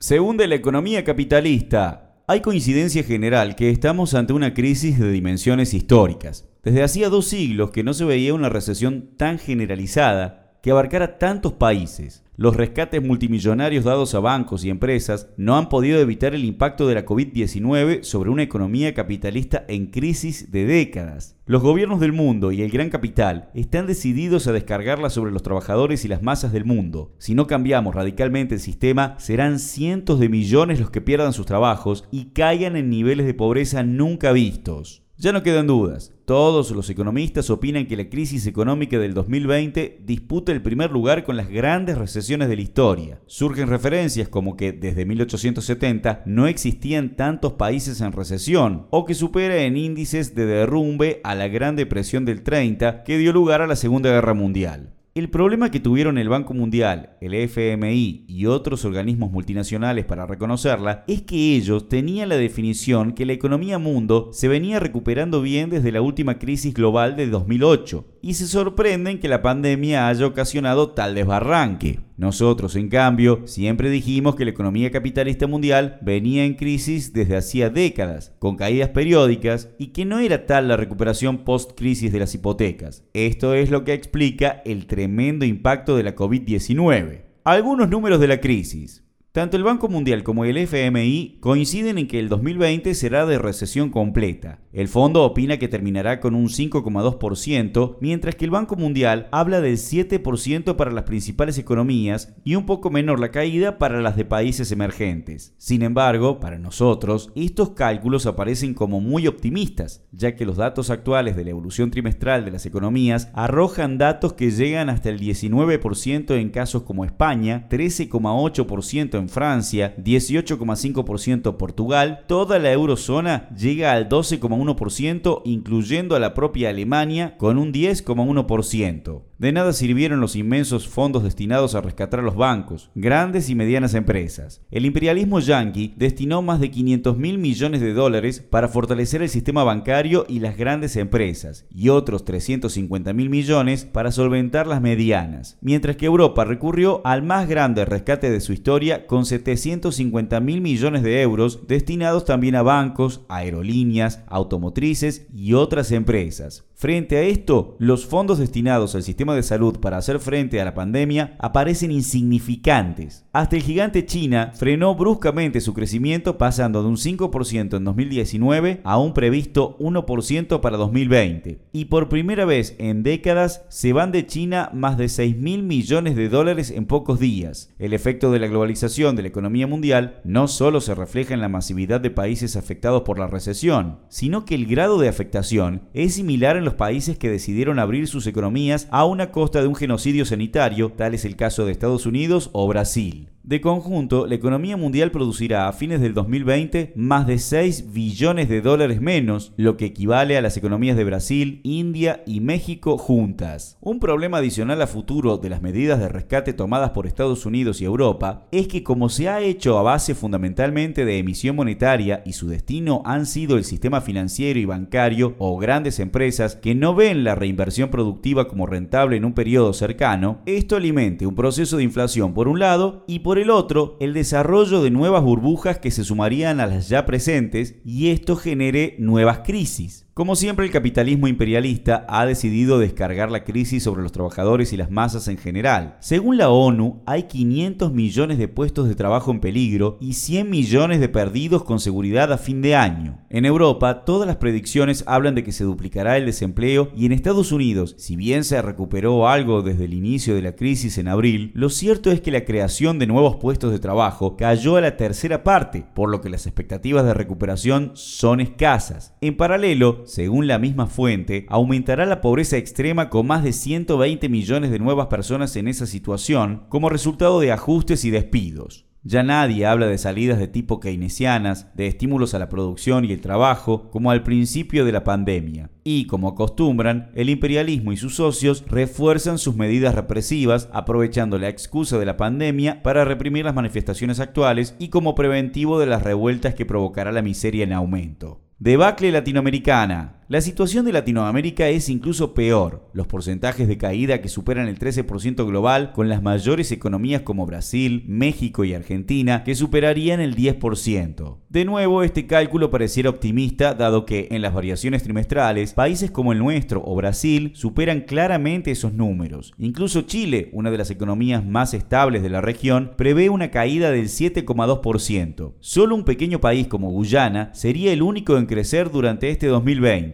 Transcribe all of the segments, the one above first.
Según de la economía capitalista, hay coincidencia general que estamos ante una crisis de dimensiones históricas. Desde hacía dos siglos que no se veía una recesión tan generalizada que abarcara tantos países. Los rescates multimillonarios dados a bancos y empresas no han podido evitar el impacto de la COVID-19 sobre una economía capitalista en crisis de décadas. Los gobiernos del mundo y el gran capital están decididos a descargarla sobre los trabajadores y las masas del mundo. Si no cambiamos radicalmente el sistema, serán cientos de millones los que pierdan sus trabajos y caigan en niveles de pobreza nunca vistos. Ya no quedan dudas. Todos los economistas opinan que la crisis económica del 2020 disputa el primer lugar con las grandes recesiones de la historia. Surgen referencias como que desde 1870 no existían tantos países en recesión, o que supera en índices de derrumbe a la Gran Depresión del 30 que dio lugar a la Segunda Guerra Mundial. El problema que tuvieron el Banco Mundial, el FMI y otros organismos multinacionales para reconocerla es que ellos tenían la definición que la economía mundo se venía recuperando bien desde la última crisis global de 2008 y se sorprenden que la pandemia haya ocasionado tal desbarranque. Nosotros, en cambio, siempre dijimos que la economía capitalista mundial venía en crisis desde hacía décadas, con caídas periódicas, y que no era tal la recuperación post-crisis de las hipotecas. Esto es lo que explica el tremendo impacto de la COVID-19. Algunos números de la crisis. Tanto el Banco Mundial como el FMI coinciden en que el 2020 será de recesión completa. El fondo opina que terminará con un 5,2%, mientras que el Banco Mundial habla del 7% para las principales economías y un poco menor la caída para las de países emergentes. Sin embargo, para nosotros, estos cálculos aparecen como muy optimistas, ya que los datos actuales de la evolución trimestral de las economías arrojan datos que llegan hasta el 19% en casos como España, 13,8% en Francia, 18,5% Portugal, toda la eurozona llega al 12,1%, incluyendo a la propia Alemania con un 10,1%. De nada sirvieron los inmensos fondos destinados a rescatar a los bancos, grandes y medianas empresas. El imperialismo yanqui destinó más de 500 mil millones de dólares para fortalecer el sistema bancario y las grandes empresas, y otros 350 mil millones para solventar las medianas, mientras que Europa recurrió al más grande rescate de su historia con 750 mil millones de euros destinados también a bancos, aerolíneas, automotrices y otras empresas. Frente a esto, los fondos destinados al sistema de salud para hacer frente a la pandemia aparecen insignificantes. Hasta el gigante China frenó bruscamente su crecimiento pasando de un 5% en 2019 a un previsto 1% para 2020. Y por primera vez en décadas se van de China más de 6 mil millones de dólares en pocos días. El efecto de la globalización de la economía mundial no solo se refleja en la masividad de países afectados por la recesión, sino que el grado de afectación es similar en los países que decidieron abrir sus economías a una costa de un genocidio sanitario, tal es el caso de Estados Unidos o Brasil. De conjunto, la economía mundial producirá a fines del 2020 más de 6 billones de dólares menos, lo que equivale a las economías de Brasil, India y México juntas. Un problema adicional a futuro de las medidas de rescate tomadas por Estados Unidos y Europa es que como se ha hecho a base fundamentalmente de emisión monetaria y su destino han sido el sistema financiero y bancario o grandes empresas que no ven la reinversión productiva como rentable en un periodo cercano, esto alimente un proceso de inflación por un lado y por el otro, el desarrollo de nuevas burbujas que se sumarían a las ya presentes y esto genere nuevas crisis. Como siempre, el capitalismo imperialista ha decidido descargar la crisis sobre los trabajadores y las masas en general. Según la ONU, hay 500 millones de puestos de trabajo en peligro y 100 millones de perdidos con seguridad a fin de año. En Europa, todas las predicciones hablan de que se duplicará el desempleo y en Estados Unidos, si bien se recuperó algo desde el inicio de la crisis en abril, lo cierto es que la creación de nuevos puestos de trabajo cayó a la tercera parte, por lo que las expectativas de recuperación son escasas. En paralelo, según la misma fuente, aumentará la pobreza extrema con más de 120 millones de nuevas personas en esa situación como resultado de ajustes y despidos. Ya nadie habla de salidas de tipo keynesianas, de estímulos a la producción y el trabajo, como al principio de la pandemia. Y, como acostumbran, el imperialismo y sus socios refuerzan sus medidas represivas, aprovechando la excusa de la pandemia para reprimir las manifestaciones actuales y como preventivo de las revueltas que provocará la miseria en aumento. Debacle latinoamericana. La situación de Latinoamérica es incluso peor. Los porcentajes de caída que superan el 13% global con las mayores economías como Brasil, México y Argentina que superarían el 10%. De nuevo, este cálculo pareciera optimista dado que en las variaciones trimestrales, países como el nuestro o Brasil superan claramente esos números. Incluso Chile, una de las economías más estables de la región, prevé una caída del 7,2%. Solo un pequeño país como Guyana sería el único en crecer durante este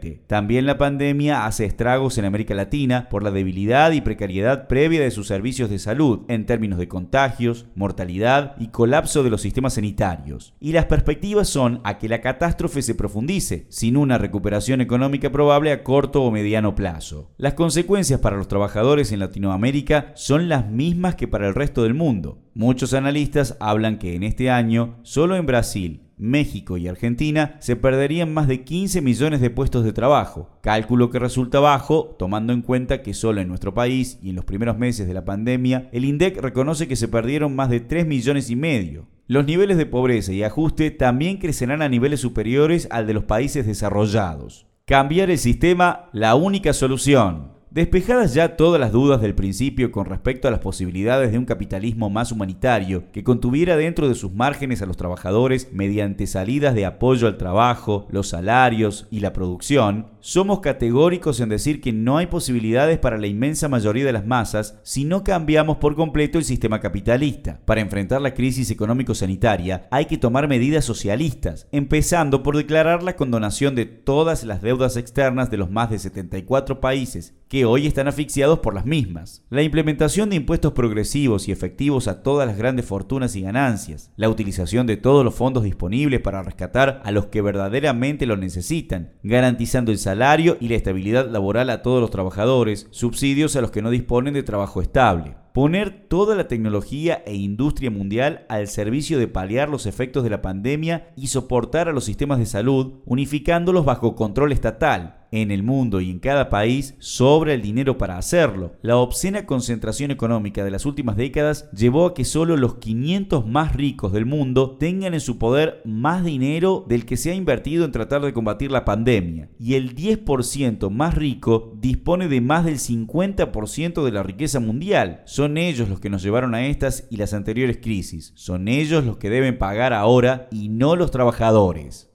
2020. También la pandemia hace estragos en América Latina por la debilidad y precariedad previa de sus servicios de salud en términos de contagios, mortalidad y colapso de los sistemas sanitarios. Y las perspectivas son a que la catástrofe se profundice, sin una recuperación económica probable a corto o mediano plazo. Las consecuencias para los trabajadores en Latinoamérica son las mismas que para el resto del mundo. Muchos analistas hablan que en este año, solo en Brasil, México y Argentina se perderían más de 15 millones de puestos de trabajo, cálculo que resulta bajo tomando en cuenta que solo en nuestro país y en los primeros meses de la pandemia el INDEC reconoce que se perdieron más de 3 millones y medio. Los niveles de pobreza y ajuste también crecerán a niveles superiores al de los países desarrollados. Cambiar el sistema, la única solución. Despejadas ya todas las dudas del principio con respecto a las posibilidades de un capitalismo más humanitario que contuviera dentro de sus márgenes a los trabajadores mediante salidas de apoyo al trabajo, los salarios y la producción, somos categóricos en decir que no hay posibilidades para la inmensa mayoría de las masas si no cambiamos por completo el sistema capitalista. Para enfrentar la crisis económico-sanitaria hay que tomar medidas socialistas, empezando por declarar la condonación de todas las deudas externas de los más de 74 países que hoy están asfixiados por las mismas. La implementación de impuestos progresivos y efectivos a todas las grandes fortunas y ganancias. La utilización de todos los fondos disponibles para rescatar a los que verdaderamente lo necesitan, garantizando el salario y la estabilidad laboral a todos los trabajadores, subsidios a los que no disponen de trabajo estable poner toda la tecnología e industria mundial al servicio de paliar los efectos de la pandemia y soportar a los sistemas de salud, unificándolos bajo control estatal. En el mundo y en cada país sobra el dinero para hacerlo. La obscena concentración económica de las últimas décadas llevó a que solo los 500 más ricos del mundo tengan en su poder más dinero del que se ha invertido en tratar de combatir la pandemia. Y el 10% más rico dispone de más del 50% de la riqueza mundial. Son ellos los que nos llevaron a estas y las anteriores crisis. Son ellos los que deben pagar ahora y no los trabajadores.